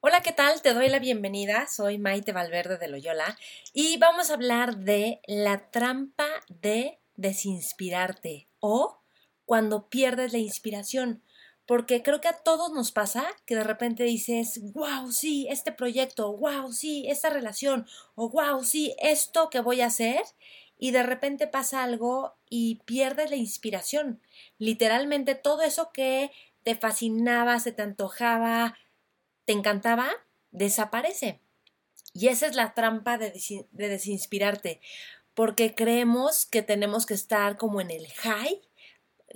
Hola, ¿qué tal? Te doy la bienvenida. Soy Maite Valverde de Loyola y vamos a hablar de la trampa de desinspirarte o cuando pierdes la inspiración. Porque creo que a todos nos pasa que de repente dices, wow, sí, este proyecto, wow, sí, esta relación, o wow, sí, esto que voy a hacer, y de repente pasa algo y pierdes la inspiración. Literalmente todo eso que te fascinaba, se te antojaba, te encantaba, desaparece. Y esa es la trampa de, desinspirarte, porque creemos que tenemos que estar como en el high,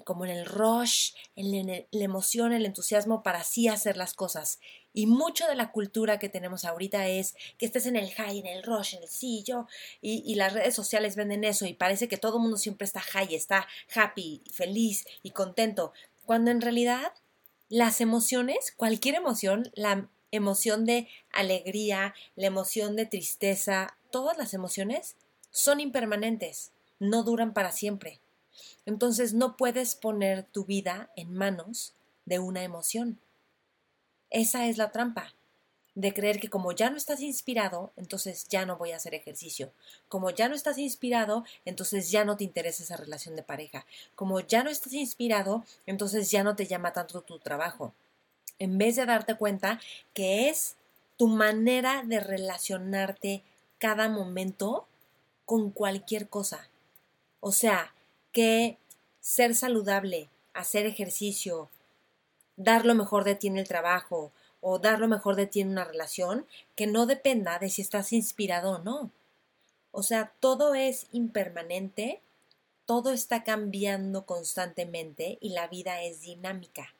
como en el rush, en la emoción, el entusiasmo para así hacer las cosas. Y mucho de la cultura que tenemos ahorita es que estés en el high, en el rush, en el sí, yo, y, y las redes sociales venden eso y parece que todo el mundo siempre está high, está happy, feliz y contento, cuando en realidad las emociones, cualquier emoción, la emoción de alegría, la emoción de tristeza, todas las emociones son impermanentes, no duran para siempre. Entonces no puedes poner tu vida en manos de una emoción. Esa es la trampa de creer que como ya no estás inspirado, entonces ya no voy a hacer ejercicio. Como ya no estás inspirado, entonces ya no te interesa esa relación de pareja. Como ya no estás inspirado, entonces ya no te llama tanto tu trabajo. En vez de darte cuenta que es tu manera de relacionarte cada momento con cualquier cosa. O sea, que ser saludable, hacer ejercicio, dar lo mejor de ti en el trabajo, o dar lo mejor de ti en una relación que no dependa de si estás inspirado o no. O sea, todo es impermanente, todo está cambiando constantemente y la vida es dinámica.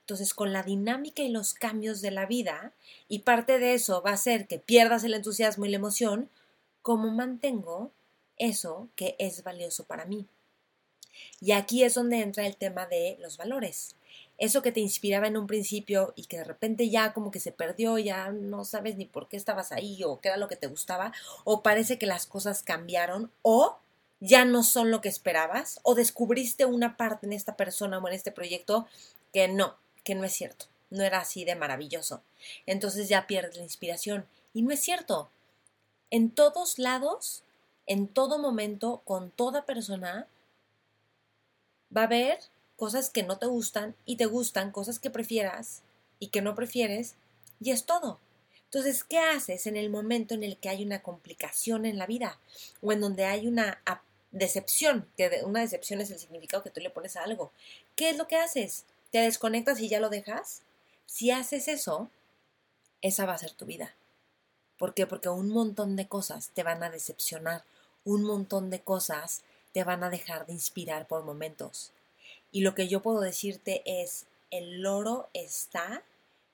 Entonces, con la dinámica y los cambios de la vida, y parte de eso va a ser que pierdas el entusiasmo y la emoción, ¿cómo mantengo eso que es valioso para mí? Y aquí es donde entra el tema de los valores eso que te inspiraba en un principio y que de repente ya como que se perdió, ya no sabes ni por qué estabas ahí o qué era lo que te gustaba, o parece que las cosas cambiaron o ya no son lo que esperabas, o descubriste una parte en esta persona o en este proyecto que no, que no es cierto, no era así de maravilloso. Entonces ya pierdes la inspiración. Y no es cierto. En todos lados, en todo momento, con toda persona, va a haber cosas que no te gustan y te gustan, cosas que prefieras y que no prefieres, y es todo. Entonces, ¿qué haces en el momento en el que hay una complicación en la vida o en donde hay una decepción, que una decepción es el significado que tú le pones a algo? ¿Qué es lo que haces? ¿Te desconectas y ya lo dejas? Si haces eso, esa va a ser tu vida. ¿Por qué? Porque un montón de cosas te van a decepcionar, un montón de cosas te van a dejar de inspirar por momentos. Y lo que yo puedo decirte es, el loro está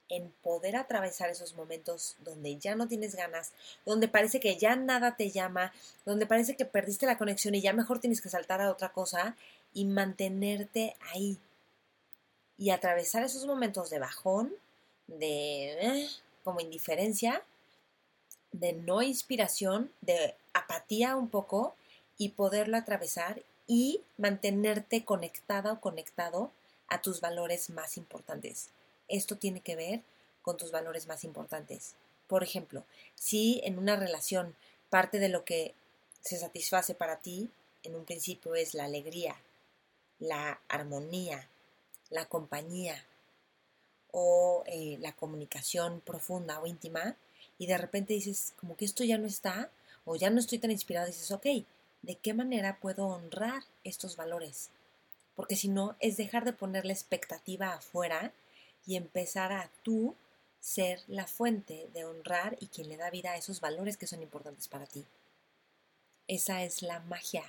en poder atravesar esos momentos donde ya no tienes ganas, donde parece que ya nada te llama, donde parece que perdiste la conexión y ya mejor tienes que saltar a otra cosa y mantenerte ahí. Y atravesar esos momentos de bajón, de eh, como indiferencia, de no inspiración, de apatía un poco y poderlo atravesar y mantenerte conectada o conectado a tus valores más importantes. Esto tiene que ver con tus valores más importantes. Por ejemplo, si en una relación parte de lo que se satisface para ti en un principio es la alegría, la armonía, la compañía o eh, la comunicación profunda o íntima y de repente dices como que esto ya no está o ya no estoy tan inspirado, dices, ok, de qué manera puedo honrar estos valores. Porque si no, es dejar de poner la expectativa afuera y empezar a tú ser la fuente de honrar y quien le da vida a esos valores que son importantes para ti. Esa es la magia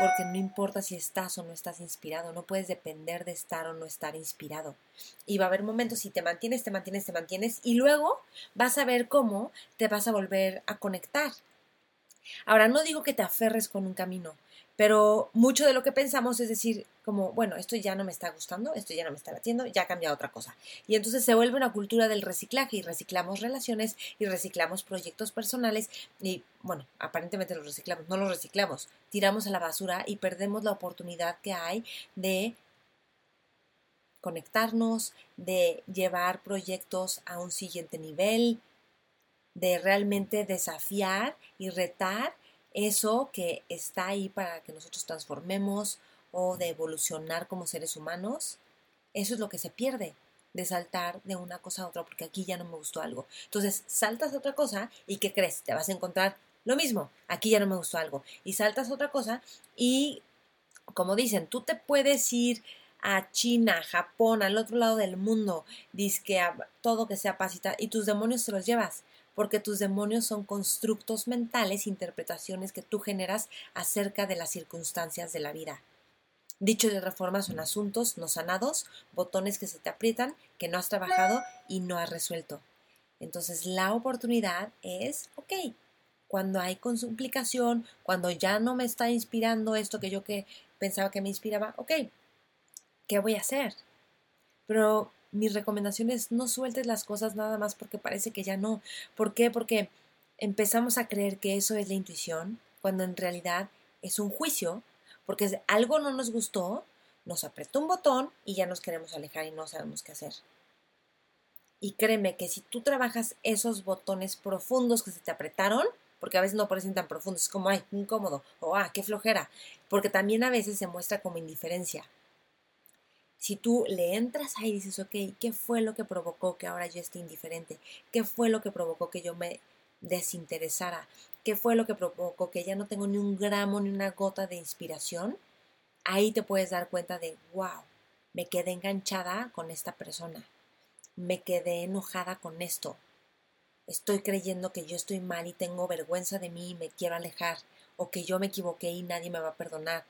porque no importa si estás o no estás inspirado, no puedes depender de estar o no estar inspirado. Y va a haber momentos si te mantienes, te mantienes, te mantienes y luego vas a ver cómo te vas a volver a conectar. Ahora, no digo que te aferres con un camino, pero mucho de lo que pensamos es decir, como, bueno, esto ya no me está gustando, esto ya no me está batiendo, ya cambia otra cosa. Y entonces se vuelve una cultura del reciclaje y reciclamos relaciones y reciclamos proyectos personales y, bueno, aparentemente los reciclamos, no los reciclamos, tiramos a la basura y perdemos la oportunidad que hay de conectarnos, de llevar proyectos a un siguiente nivel, de realmente desafiar y retar eso que está ahí para que nosotros transformemos o de evolucionar como seres humanos, eso es lo que se pierde de saltar de una cosa a otra porque aquí ya no me gustó algo. Entonces saltas a otra cosa y ¿qué crees? Te vas a encontrar lo mismo, aquí ya no me gustó algo. Y saltas a otra cosa y, como dicen, tú te puedes ir a China, Japón, al otro lado del mundo, que a todo que sea paz y tus demonios te los llevas porque tus demonios son constructos mentales, interpretaciones que tú generas acerca de las circunstancias de la vida. Dicho de otra forma, son asuntos no sanados, botones que se te aprietan, que no has trabajado y no has resuelto. Entonces la oportunidad es, ok, cuando hay complicación, cuando ya no me está inspirando esto que yo que pensaba que me inspiraba, ok, ¿qué voy a hacer? Pero mi recomendación es no sueltes las cosas nada más porque parece que ya no. ¿Por qué? Porque empezamos a creer que eso es la intuición, cuando en realidad es un juicio, porque algo no nos gustó, nos apretó un botón y ya nos queremos alejar y no sabemos qué hacer. Y créeme que si tú trabajas esos botones profundos que se te apretaron, porque a veces no parecen tan profundos, es como, ay, incómodo, o ah, qué flojera, porque también a veces se muestra como indiferencia si tú le entras ahí y dices, ok, ¿qué fue lo que provocó que ahora yo esté indiferente? ¿Qué fue lo que provocó que yo me desinteresara? ¿Qué fue lo que provocó que ya no tengo ni un gramo ni una gota de inspiración? Ahí te puedes dar cuenta de, wow, me quedé enganchada con esta persona, me quedé enojada con esto, estoy creyendo que yo estoy mal y tengo vergüenza de mí y me quiero alejar, o que yo me equivoqué y nadie me va a perdonar,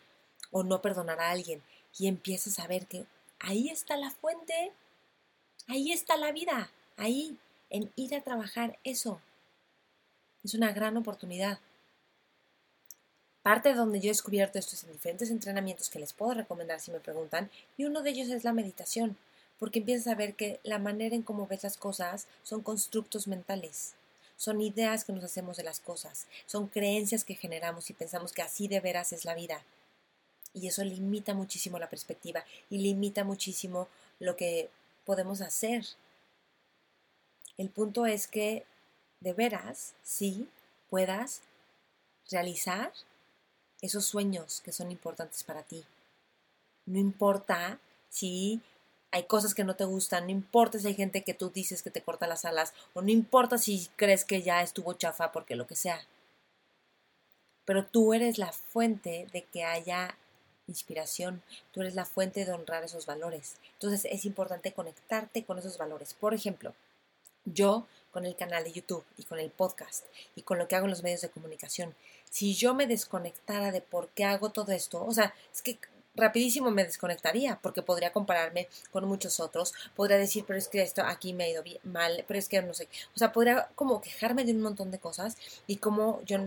o no perdonar a alguien, y empiezas a ver que, ahí está la fuente, ahí está la vida, ahí, en ir a trabajar eso. Es una gran oportunidad. Parte de donde yo he descubierto esto es en diferentes entrenamientos que les puedo recomendar si me preguntan, y uno de ellos es la meditación, porque empiezas a ver que la manera en cómo ves las cosas son constructos mentales, son ideas que nos hacemos de las cosas, son creencias que generamos y pensamos que así de veras es la vida. Y eso limita muchísimo la perspectiva y limita muchísimo lo que podemos hacer. El punto es que de veras, sí, puedas realizar esos sueños que son importantes para ti. No importa si hay cosas que no te gustan, no importa si hay gente que tú dices que te corta las alas, o no importa si crees que ya estuvo chafa porque lo que sea. Pero tú eres la fuente de que haya inspiración, tú eres la fuente de honrar esos valores. Entonces es importante conectarte con esos valores. Por ejemplo, yo con el canal de YouTube y con el podcast y con lo que hago en los medios de comunicación, si yo me desconectara de por qué hago todo esto, o sea, es que rapidísimo me desconectaría porque podría compararme con muchos otros, podría decir, pero es que esto aquí me ha ido bien, mal, pero es que no sé, o sea, podría como quejarme de un montón de cosas y como yo,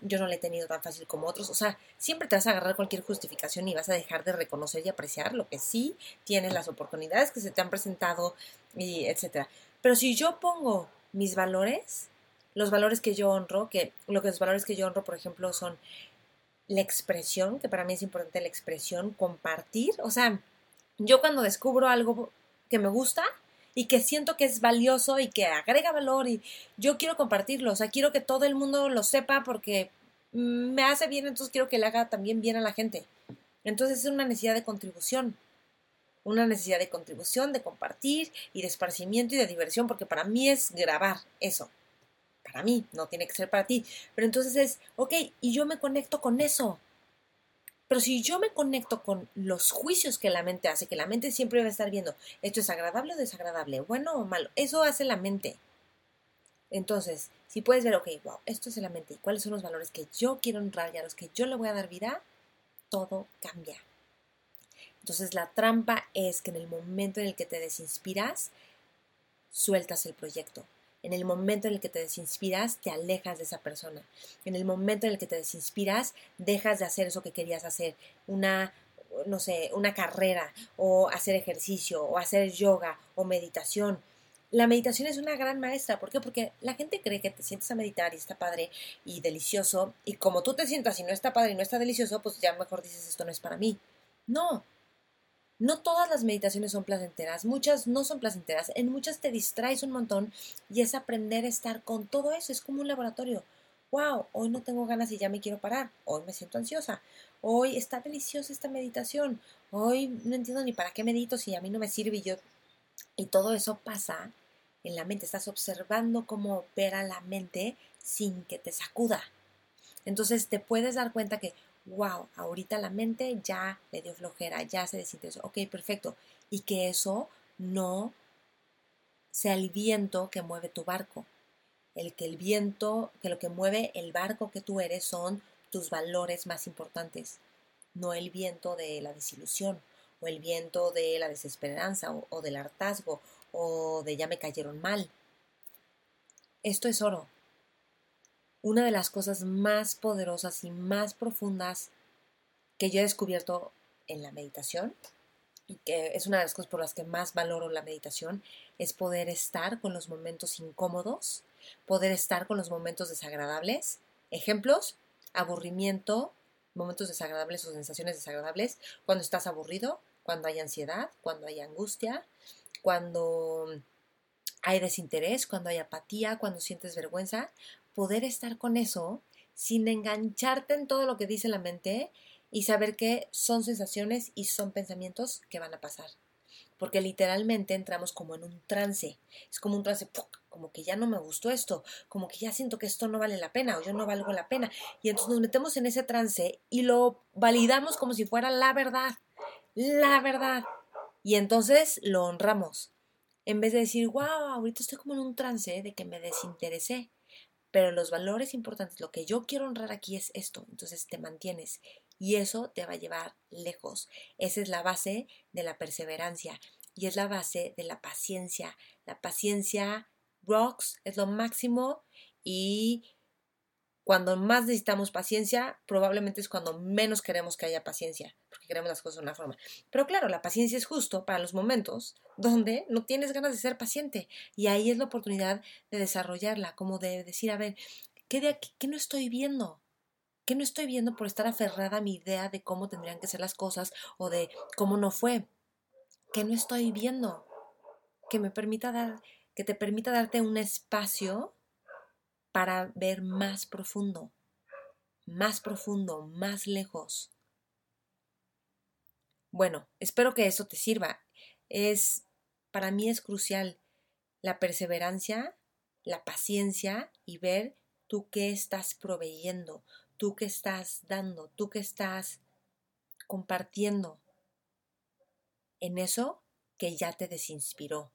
yo no le he tenido tan fácil como otros, o sea, siempre te vas a agarrar cualquier justificación y vas a dejar de reconocer y apreciar lo que sí tienes, las oportunidades que se te han presentado y etcétera. Pero si yo pongo mis valores, los valores que yo honro, que lo que los valores que yo honro, por ejemplo, son la expresión, que para mí es importante la expresión, compartir. O sea, yo cuando descubro algo que me gusta y que siento que es valioso y que agrega valor y yo quiero compartirlo, o sea, quiero que todo el mundo lo sepa porque me hace bien, entonces quiero que le haga también bien a la gente. Entonces es una necesidad de contribución, una necesidad de contribución, de compartir y de esparcimiento y de diversión, porque para mí es grabar eso para mí, no tiene que ser para ti. Pero entonces es, ok, y yo me conecto con eso. Pero si yo me conecto con los juicios que la mente hace, que la mente siempre va a estar viendo, esto es agradable o desagradable, bueno o malo, eso hace la mente. Entonces, si puedes ver, ok, wow, esto es la mente y cuáles son los valores que yo quiero honrar y a los que yo le voy a dar vida, todo cambia. Entonces la trampa es que en el momento en el que te desinspiras, sueltas el proyecto. En el momento en el que te desinspiras, te alejas de esa persona. En el momento en el que te desinspiras, dejas de hacer eso que querías hacer. Una, no sé, una carrera o hacer ejercicio o hacer yoga o meditación. La meditación es una gran maestra. ¿Por qué? Porque la gente cree que te sientes a meditar y está padre y delicioso. Y como tú te sientas y no está padre y no está delicioso, pues ya mejor dices esto no es para mí. No, no todas las meditaciones son placenteras, muchas no son placenteras, en muchas te distraes un montón y es aprender a estar con todo eso, es como un laboratorio. Wow, hoy no tengo ganas y ya me quiero parar, hoy me siento ansiosa, hoy está deliciosa esta meditación, hoy no entiendo ni para qué medito si a mí no me sirve y yo... Y todo eso pasa en la mente, estás observando cómo opera la mente sin que te sacuda. Entonces te puedes dar cuenta que wow, ahorita la mente ya le dio flojera, ya se desinteresó, ok, perfecto. Y que eso no sea el viento que mueve tu barco. El que el viento, que lo que mueve el barco que tú eres son tus valores más importantes, no el viento de la desilusión o el viento de la desesperanza o, o del hartazgo o de ya me cayeron mal. Esto es oro, una de las cosas más poderosas y más profundas que yo he descubierto en la meditación, y que es una de las cosas por las que más valoro la meditación, es poder estar con los momentos incómodos, poder estar con los momentos desagradables. Ejemplos, aburrimiento, momentos desagradables o sensaciones desagradables, cuando estás aburrido, cuando hay ansiedad, cuando hay angustia, cuando hay desinterés, cuando hay apatía, cuando sientes vergüenza, poder estar con eso sin engancharte en todo lo que dice la mente y saber que son sensaciones y son pensamientos que van a pasar. Porque literalmente entramos como en un trance. Es como un trance, como que ya no me gustó esto, como que ya siento que esto no vale la pena o yo no valgo la pena. Y entonces nos metemos en ese trance y lo validamos como si fuera la verdad. La verdad. Y entonces lo honramos. En vez de decir, wow, ahorita estoy como en un trance de que me desinteresé. Pero los valores importantes, lo que yo quiero honrar aquí es esto. Entonces te mantienes y eso te va a llevar lejos. Esa es la base de la perseverancia y es la base de la paciencia. La paciencia rocks es lo máximo y cuando más necesitamos paciencia, probablemente es cuando menos queremos que haya paciencia, porque queremos las cosas de una forma. Pero claro, la paciencia es justo para los momentos donde no tienes ganas de ser paciente. Y ahí es la oportunidad de desarrollarla, como de decir, a ver, ¿qué, de no estoy viendo? ¿Qué no estoy viendo por estar aferrada a mi idea de cómo tendrían que ser las cosas o de cómo no fue? ¿Qué no estoy viendo? Que me permita dar, que te permita darte un espacio para ver más profundo, más profundo, más lejos. Bueno, espero que eso te sirva. Es para mí es crucial la perseverancia, la paciencia y ver tú qué estás proveyendo, tú qué estás dando, tú qué estás compartiendo en eso que ya te desinspiró.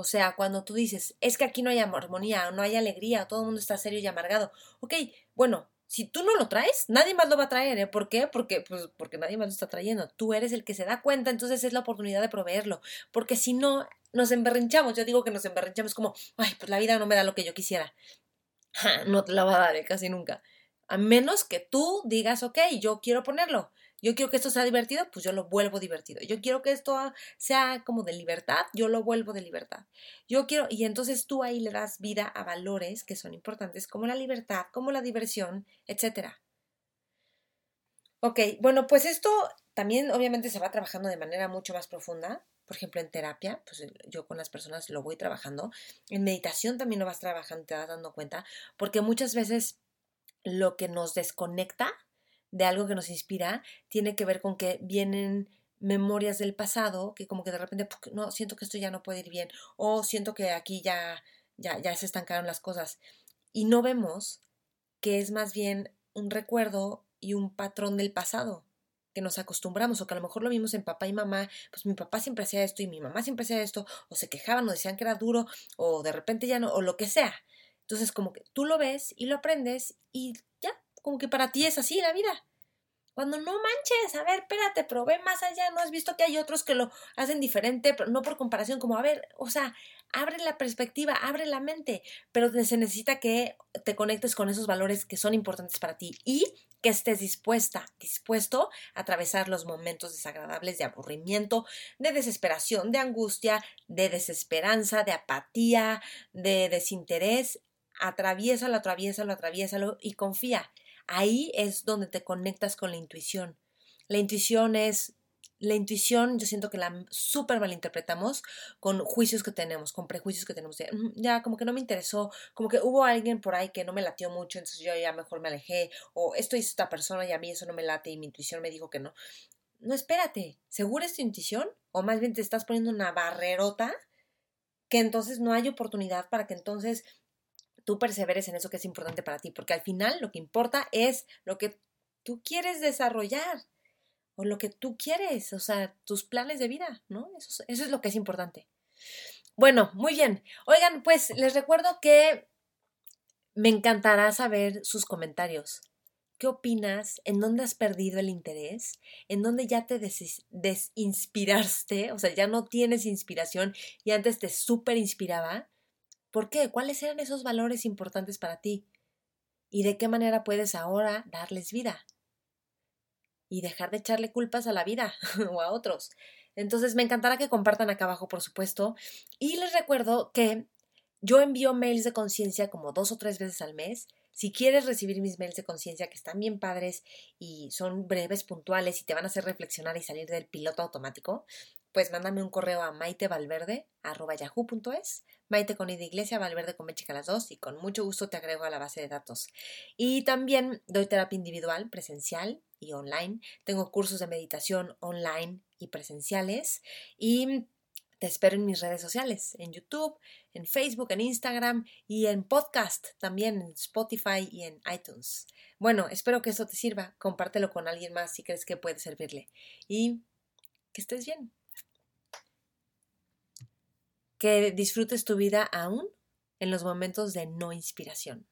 O sea, cuando tú dices, es que aquí no hay armonía, no hay alegría, todo el mundo está serio y amargado. Ok, bueno, si tú no lo traes, nadie más lo va a traer, ¿eh? ¿Por qué? Porque, pues, porque nadie más lo está trayendo. Tú eres el que se da cuenta, entonces es la oportunidad de proveerlo. Porque si no, nos emberrinchamos. Yo digo que nos emberrinchamos como, ay, pues la vida no me da lo que yo quisiera. no te la va a dar, ¿eh? casi nunca. A menos que tú digas, ok, yo quiero ponerlo. Yo quiero que esto sea divertido, pues yo lo vuelvo divertido. Yo quiero que esto sea como de libertad, yo lo vuelvo de libertad. Yo quiero, y entonces tú ahí le das vida a valores que son importantes, como la libertad, como la diversión, etc. Ok, bueno, pues esto también obviamente se va trabajando de manera mucho más profunda. Por ejemplo, en terapia, pues yo con las personas lo voy trabajando. En meditación también lo vas trabajando, te vas dando cuenta, porque muchas veces lo que nos desconecta de algo que nos inspira tiene que ver con que vienen memorias del pasado que como que de repente no siento que esto ya no puede ir bien o siento que aquí ya ya ya se estancaron las cosas y no vemos que es más bien un recuerdo y un patrón del pasado que nos acostumbramos o que a lo mejor lo vimos en papá y mamá, pues mi papá siempre hacía esto y mi mamá siempre hacía esto, o se quejaban o decían que era duro, o de repente ya no, o lo que sea. Entonces como que tú lo ves y lo aprendes y ya, como que para ti es así la vida. Cuando no manches, a ver, espérate, pero ve más allá, ¿no has visto que hay otros que lo hacen diferente, pero no por comparación, como, a ver, o sea, abre la perspectiva, abre la mente, pero se necesita que te conectes con esos valores que son importantes para ti y que estés dispuesta, dispuesto a atravesar los momentos desagradables de aburrimiento, de desesperación, de angustia, de desesperanza, de apatía, de desinterés. Atraviésalo, atraviésalo, atraviésalo y confía ahí es donde te conectas con la intuición. La intuición es, la intuición yo siento que la súper malinterpretamos con juicios que tenemos, con prejuicios que tenemos. ya, como que no me interesó, como que hubo alguien por ahí que no me latió mucho, entonces yo ya mejor me alejé, o esto hizo esta persona y a mí eso no me late y mi intuición me dijo que no. No, espérate, ¿segura es tu intuición? O más bien te estás poniendo una barrerota que entonces no hay oportunidad para que entonces tú perseveres en eso que es importante para ti, porque al final lo que importa es lo que tú quieres desarrollar o lo que tú quieres, o sea, tus planes de vida, ¿no? Eso, es lo que es importante. Bueno, muy bien. Oigan, pues les recuerdo que me encantará saber sus comentarios. ¿Qué opinas? ¿En dónde has perdido el interés? ¿En dónde ya te desinspiraste? O sea, ya no tienes inspiración y antes te súper inspiraba. ¿Por qué? ¿Cuáles eran esos valores importantes para ti? ¿Y de qué manera puedes ahora darles vida? Y dejar de echarle culpas a la vida o a otros. Entonces me encantará que compartan acá abajo, por supuesto. Y les recuerdo que yo envío mails de conciencia como dos o tres veces al mes. Si quieres recibir mis mails de conciencia que están bien padres y son breves, puntuales y te van a hacer reflexionar y salir del piloto automático, pues mándame un correo a maitevalverde.yahoo.es, maite con ida iglesia, valverde con mechica las dos y con mucho gusto te agrego a la base de datos. Y también doy terapia individual, presencial y online. Tengo cursos de meditación online y presenciales y te espero en mis redes sociales, en YouTube, en Facebook, en Instagram y en podcast también, en Spotify y en iTunes. Bueno, espero que eso te sirva. Compártelo con alguien más si crees que puede servirle. Y que estés bien que disfrutes tu vida aún en los momentos de no inspiración.